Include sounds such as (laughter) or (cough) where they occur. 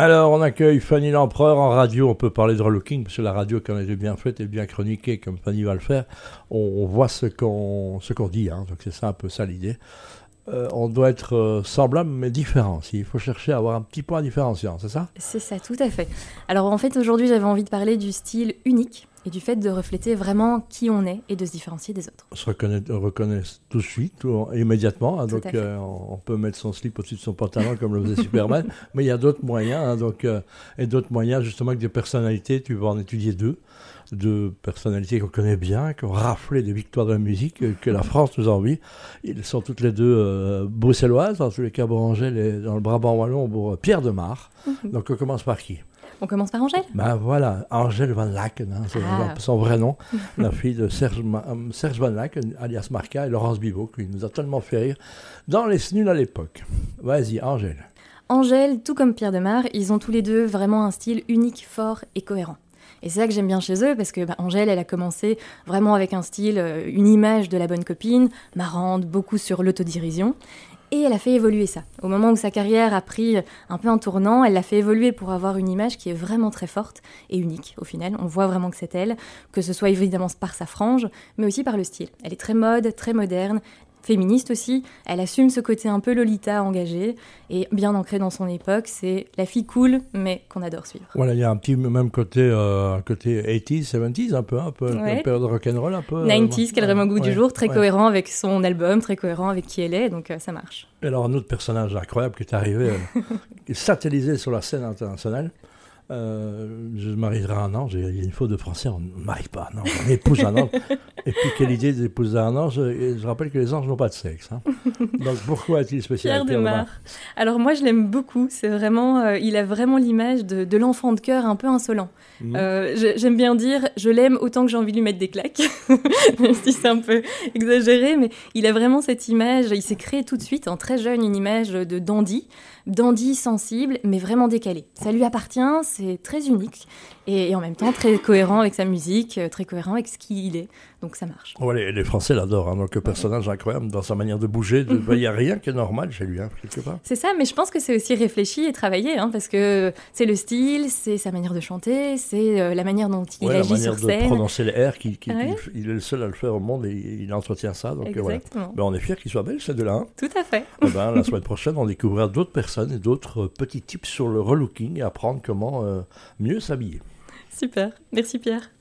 Alors, on accueille Fanny L'Empereur en radio. On peut parler de relooking, parce que la radio, quand elle est bien faite et bien chroniquée, comme Fanny va le faire, on, voit ce qu'on dit. Hein. donc, c'est ça un peu ça l'idée. Euh, on doit être euh, semblable mais différent. Il faut chercher à avoir un petit point différenciant, c'est ça? C'est ça, tout à fait. Alors en fait, aujourd'hui, j'avais envie de parler du style unique et du fait de refléter vraiment qui on est et de se différencier des autres. On se reconnaît, tout de suite, tout, immédiatement. Hein, donc euh, on peut mettre son slip au-dessus de son pantalon comme le faisait Superman. (laughs) mais il y a d'autres moyens. Hein, donc, euh, et d'autres moyens, justement, que des personnalités. Tu vas en étudier deux. Deux personnalités qu'on connaît bien, qui ont raflé des victoires de la musique, que la France nous envie. Ils sont toutes les deux euh, bruxelloises, en tous les cas, Angèle et dans le Brabant Wallon, Pierre de Mar. Mhm. Donc on commence par qui? On commence par Angèle Ben voilà, Angèle Van Laken, hein, c'est ah. son vrai nom, la fille de Serge, euh, Serge Van Laken, alias Marca, et Laurence Bibot, qui nous a tellement fait rire dans Les Snuls à l'époque. Vas-y, Angèle. Angèle, tout comme Pierre Demar, ils ont tous les deux vraiment un style unique, fort et cohérent. Et c'est ça que j'aime bien chez eux, parce que bah, Angèle, elle a commencé vraiment avec un style, euh, une image de la bonne copine, marrante, beaucoup sur l'autodirision. Et elle a fait évoluer ça. Au moment où sa carrière a pris un peu un tournant, elle l'a fait évoluer pour avoir une image qui est vraiment très forte et unique au final. On voit vraiment que c'est elle, que ce soit évidemment par sa frange, mais aussi par le style. Elle est très mode, très moderne, féministe aussi. Elle assume ce côté un peu Lolita engagé et bien ancré dans son époque. C'est la fille cool, mais qu'on adore suivre. Voilà, il y a un petit même côté, euh, côté 80s, 70s, un peu, un peu, une période rock'n'roll, un peu. 90s, qu'elle vraiment goût du jour, très cohérent avec son album, très cohérent avec qui elle est, donc euh, ça marche. alors, un autre personnage incroyable qui est arrivé, euh, (laughs) satellisé sur la scène internationale. Euh, je marierai un ange. Il y a une faute de français, on ne marie pas un ange, on épouse un ange. (laughs) Et puis, quelle idée d'épouser un ange Je rappelle que les anges n'ont pas de sexe. Hein. (laughs) Donc, pourquoi est-il spécial Pierre de Alors, moi, je l'aime beaucoup. C'est vraiment, euh, il a vraiment l'image de, l'enfant de cœur un peu insolent. Mmh. Euh, j'aime bien dire, je l'aime autant que j'ai envie de lui mettre des claques, (laughs) même si c'est un peu exagéré, mais il a vraiment cette image. Il s'est créé tout de suite, en très jeune, une image de dandy dandy sensible, mais vraiment décalé. Ça lui appartient, c'est très unique et, en même temps très cohérent avec sa musique, euh, très cohérent avec ce qu'il est. Donc ça marche. les, Français l'adorent. Hein, donc le personnage incroyable dans sa manière de bouger. Il n'y a rien qui est normal chez lui, hein, quelque part. C'est ça, mais je pense que c'est aussi réfléchi et travaillé, hein, parce que c'est le style, c'est sa manière de chanter, c'est euh, la manière dont il agit sur scène. La manière de prononcer les R, qui, il, est le seul à le faire au monde et il entretient ça. Donc euh, voilà. Ben, on est fiers qu'il soit belge, ces deux-là. Tout à fait. Eh ben, la semaine prochaine, on découvrira d'autres personnes et d'autres petits tips sur le relooking et apprendre comment mieux s'habiller. Super, merci Pierre.